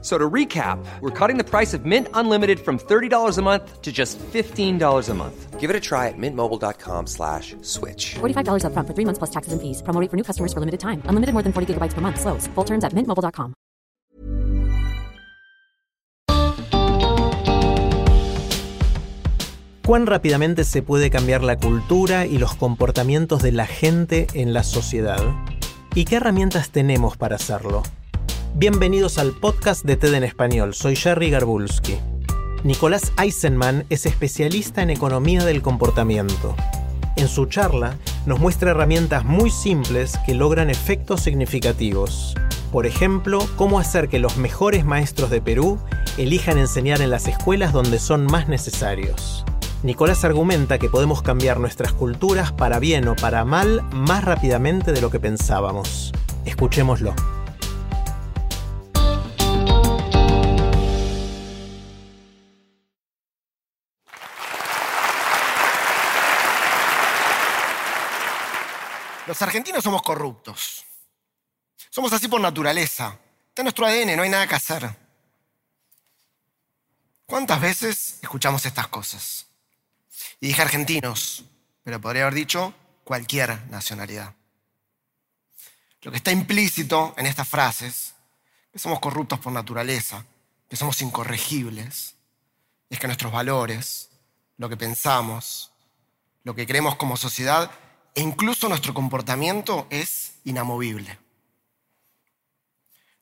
So to recap, we're cutting the price of Mint Unlimited from $30 a month to just $15 a month. Give it a try at mintmobile.com slash switch. $45 upfront for three months plus taxes and fees. Promo rate for new customers for limited time. Unlimited more than 40 gigabytes per month. Slows. Full terms at mintmobile.com. ¿Cuán rápidamente se puede cambiar la cultura y los comportamientos de la gente en la sociedad? ¿Y qué herramientas tenemos para hacerlo? Bienvenidos al podcast de TED en Español. Soy Jerry Garbulski. Nicolás Eisenman es especialista en economía del comportamiento. En su charla nos muestra herramientas muy simples que logran efectos significativos. Por ejemplo, cómo hacer que los mejores maestros de Perú elijan enseñar en las escuelas donde son más necesarios. Nicolás argumenta que podemos cambiar nuestras culturas para bien o para mal más rápidamente de lo que pensábamos. Escuchémoslo. Los argentinos somos corruptos. Somos así por naturaleza. Está en nuestro ADN, no hay nada que hacer. ¿Cuántas veces escuchamos estas cosas? Y dije argentinos, pero podría haber dicho cualquier nacionalidad. Lo que está implícito en estas frases, que somos corruptos por naturaleza, que somos incorregibles, es que nuestros valores, lo que pensamos, lo que creemos como sociedad e incluso nuestro comportamiento es inamovible.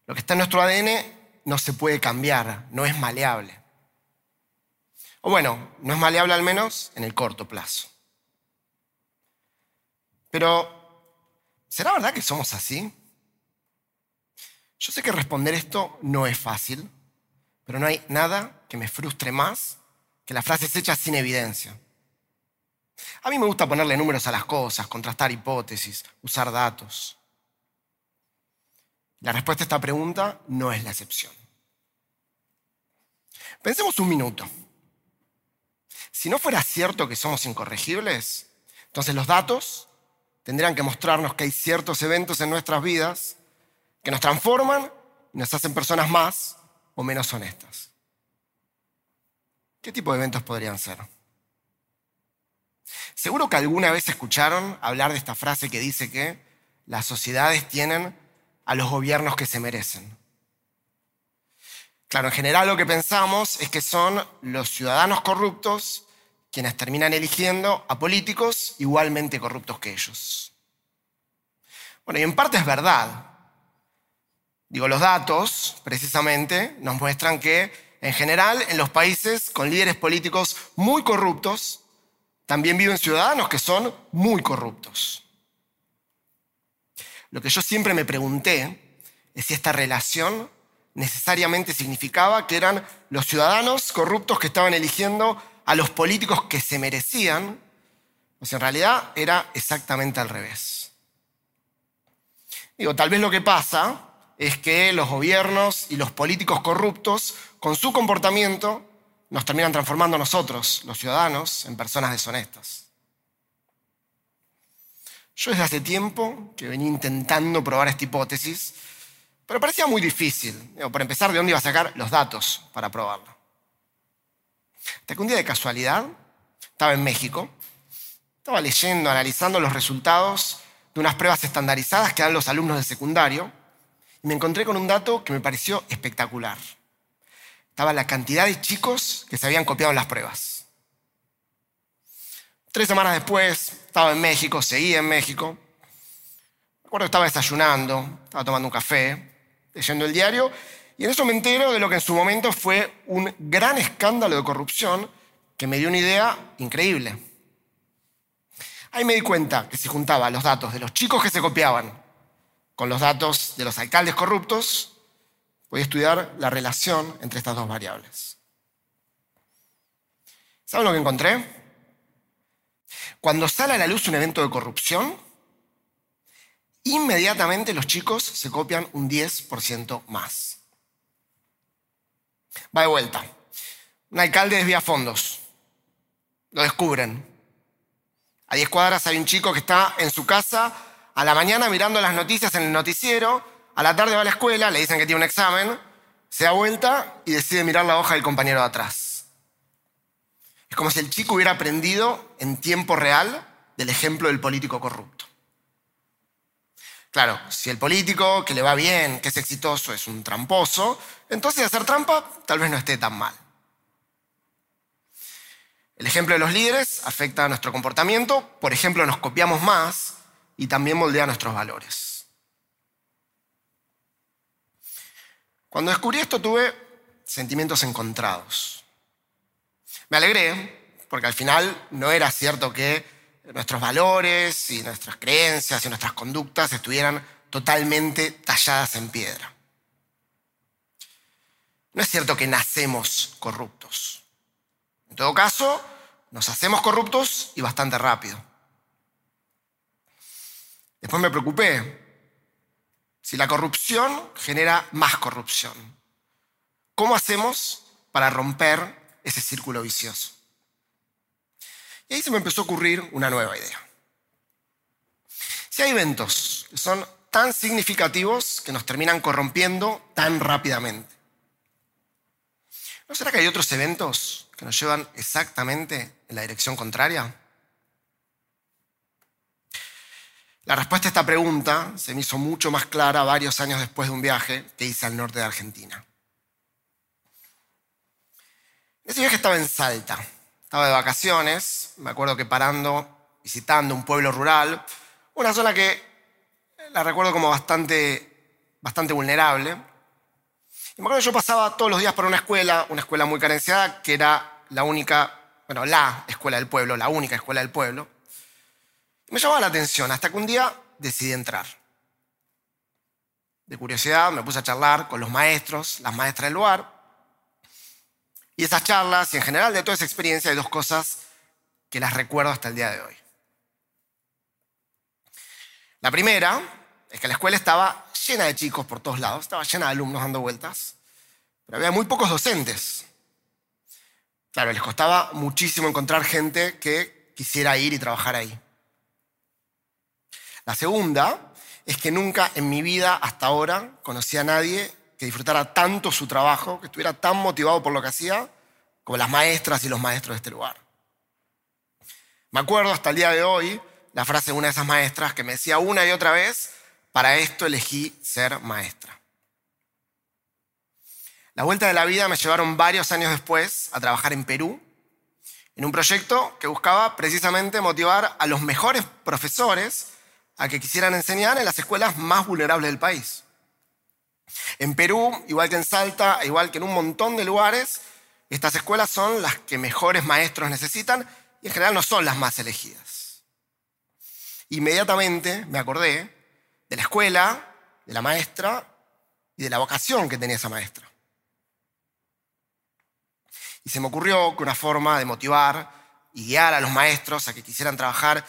Lo que está en nuestro ADN no se puede cambiar, no es maleable. O bueno, no es maleable al menos en el corto plazo. Pero, ¿será verdad que somos así? Yo sé que responder esto no es fácil, pero no hay nada que me frustre más que las frases hechas sin evidencia. A mí me gusta ponerle números a las cosas, contrastar hipótesis, usar datos. La respuesta a esta pregunta no es la excepción. Pensemos un minuto. Si no fuera cierto que somos incorregibles, entonces los datos tendrían que mostrarnos que hay ciertos eventos en nuestras vidas que nos transforman y nos hacen personas más o menos honestas. ¿Qué tipo de eventos podrían ser? Seguro que alguna vez escucharon hablar de esta frase que dice que las sociedades tienen a los gobiernos que se merecen. Claro, en general lo que pensamos es que son los ciudadanos corruptos quienes terminan eligiendo a políticos igualmente corruptos que ellos. Bueno, y en parte es verdad. Digo, los datos, precisamente, nos muestran que, en general, en los países con líderes políticos muy corruptos, también viven ciudadanos que son muy corruptos. Lo que yo siempre me pregunté es si esta relación necesariamente significaba que eran los ciudadanos corruptos que estaban eligiendo a los políticos que se merecían, o si en realidad era exactamente al revés. Digo, tal vez lo que pasa es que los gobiernos y los políticos corruptos, con su comportamiento, nos terminan transformando nosotros, los ciudadanos, en personas deshonestas. Yo desde hace tiempo que venía intentando probar esta hipótesis, pero parecía muy difícil. Por empezar, ¿de dónde iba a sacar los datos para probarlo? Hasta que un día de casualidad estaba en México, estaba leyendo, analizando los resultados de unas pruebas estandarizadas que dan los alumnos de secundario y me encontré con un dato que me pareció espectacular. Estaba la cantidad de chicos que se habían copiado las pruebas. Tres semanas después, estaba en México, seguía en México. Recuerdo que estaba desayunando, estaba tomando un café, leyendo el diario, y en eso me entero de lo que en su momento fue un gran escándalo de corrupción que me dio una idea increíble. Ahí me di cuenta que si juntaba los datos de los chicos que se copiaban con los datos de los alcaldes corruptos, podía estudiar la relación entre estas dos variables. ¿Saben lo que encontré? Cuando sale a la luz un evento de corrupción, inmediatamente los chicos se copian un 10% más. Va de vuelta. Un alcalde desvía fondos. Lo descubren. A 10 cuadras hay un chico que está en su casa a la mañana mirando las noticias en el noticiero, a la tarde va a la escuela, le dicen que tiene un examen, se da vuelta y decide mirar la hoja del compañero de atrás. Es como si el chico hubiera aprendido en tiempo real del ejemplo del político corrupto. Claro, si el político que le va bien, que es exitoso, es un tramposo, entonces hacer trampa tal vez no esté tan mal. El ejemplo de los líderes afecta a nuestro comportamiento, por ejemplo, nos copiamos más y también moldea nuestros valores. Cuando descubrí esto tuve sentimientos encontrados. Me alegré, porque al final no era cierto que nuestros valores y nuestras creencias y nuestras conductas estuvieran totalmente talladas en piedra. No es cierto que nacemos corruptos. En todo caso, nos hacemos corruptos y bastante rápido. Después me preocupé. Si la corrupción genera más corrupción, ¿cómo hacemos para romper ese círculo vicioso. Y ahí se me empezó a ocurrir una nueva idea. Si hay eventos que son tan significativos que nos terminan corrompiendo tan rápidamente, ¿no será que hay otros eventos que nos llevan exactamente en la dirección contraria? La respuesta a esta pregunta se me hizo mucho más clara varios años después de un viaje que hice al norte de Argentina. Ese viaje estaba en Salta. Estaba de vacaciones, me acuerdo que parando, visitando un pueblo rural, una zona que la recuerdo como bastante, bastante vulnerable. Y me acuerdo que yo pasaba todos los días por una escuela, una escuela muy carenciada, que era la única, bueno, la escuela del pueblo, la única escuela del pueblo. Me llamaba la atención hasta que un día decidí entrar. De curiosidad me puse a charlar con los maestros, las maestras del lugar, y esas charlas y en general de toda esa experiencia hay dos cosas que las recuerdo hasta el día de hoy. La primera es que la escuela estaba llena de chicos por todos lados, estaba llena de alumnos dando vueltas, pero había muy pocos docentes. Claro, les costaba muchísimo encontrar gente que quisiera ir y trabajar ahí. La segunda es que nunca en mi vida hasta ahora conocí a nadie que disfrutara tanto su trabajo, que estuviera tan motivado por lo que hacía, como las maestras y los maestros de este lugar. Me acuerdo hasta el día de hoy la frase de una de esas maestras que me decía una y otra vez, para esto elegí ser maestra. La vuelta de la vida me llevaron varios años después a trabajar en Perú, en un proyecto que buscaba precisamente motivar a los mejores profesores a que quisieran enseñar en las escuelas más vulnerables del país. En Perú, igual que en Salta, igual que en un montón de lugares, estas escuelas son las que mejores maestros necesitan y en general no son las más elegidas. Inmediatamente me acordé de la escuela, de la maestra y de la vocación que tenía esa maestra. Y se me ocurrió que una forma de motivar y guiar a los maestros a que quisieran trabajar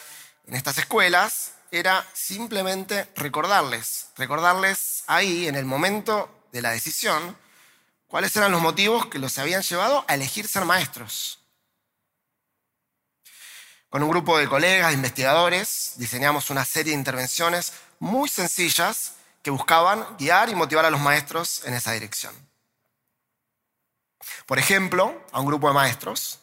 en estas escuelas era simplemente recordarles, recordarles ahí, en el momento de la decisión, cuáles eran los motivos que los habían llevado a elegir ser maestros. Con un grupo de colegas, de investigadores, diseñamos una serie de intervenciones muy sencillas que buscaban guiar y motivar a los maestros en esa dirección. Por ejemplo, a un grupo de maestros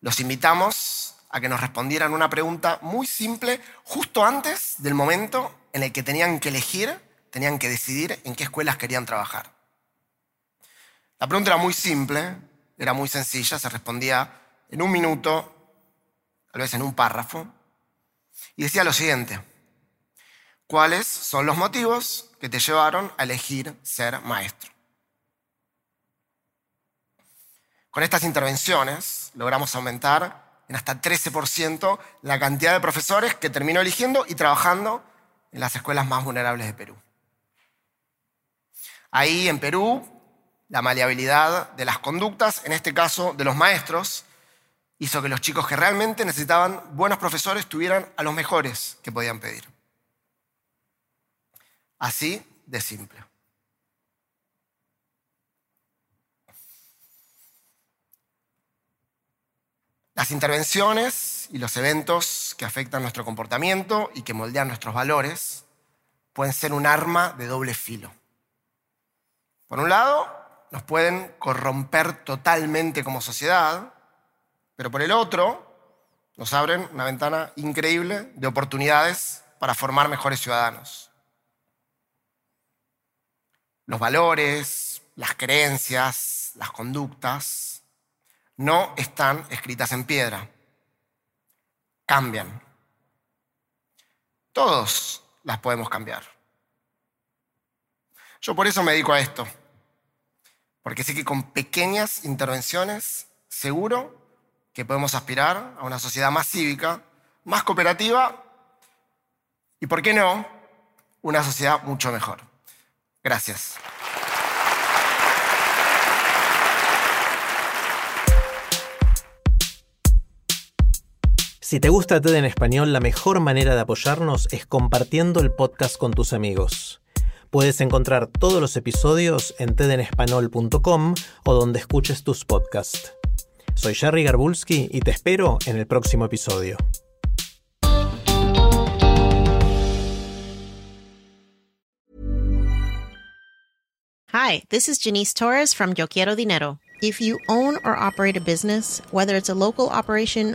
los invitamos a que nos respondieran una pregunta muy simple justo antes del momento en el que tenían que elegir, tenían que decidir en qué escuelas querían trabajar. La pregunta era muy simple, era muy sencilla, se respondía en un minuto, tal vez en un párrafo, y decía lo siguiente, ¿cuáles son los motivos que te llevaron a elegir ser maestro? Con estas intervenciones logramos aumentar en hasta 13% la cantidad de profesores que terminó eligiendo y trabajando en las escuelas más vulnerables de Perú. Ahí en Perú la maleabilidad de las conductas, en este caso de los maestros, hizo que los chicos que realmente necesitaban buenos profesores tuvieran a los mejores que podían pedir. Así de simple. Las intervenciones y los eventos que afectan nuestro comportamiento y que moldean nuestros valores pueden ser un arma de doble filo. Por un lado, nos pueden corromper totalmente como sociedad, pero por el otro, nos abren una ventana increíble de oportunidades para formar mejores ciudadanos. Los valores, las creencias, las conductas no están escritas en piedra. Cambian. Todos las podemos cambiar. Yo por eso me dedico a esto. Porque sé que con pequeñas intervenciones, seguro que podemos aspirar a una sociedad más cívica, más cooperativa y, ¿por qué no?, una sociedad mucho mejor. Gracias. Si te gusta TED en español, la mejor manera de apoyarnos es compartiendo el podcast con tus amigos. Puedes encontrar todos los episodios en tedenespanol.com o donde escuches tus podcasts. Soy Jerry Garbulski y te espero en el próximo episodio. Hi, this is Janice Torres from Yo Quiero Dinero. If you own or operate a business, whether it's a local operation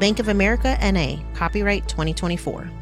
Bank of America NA, copyright 2024.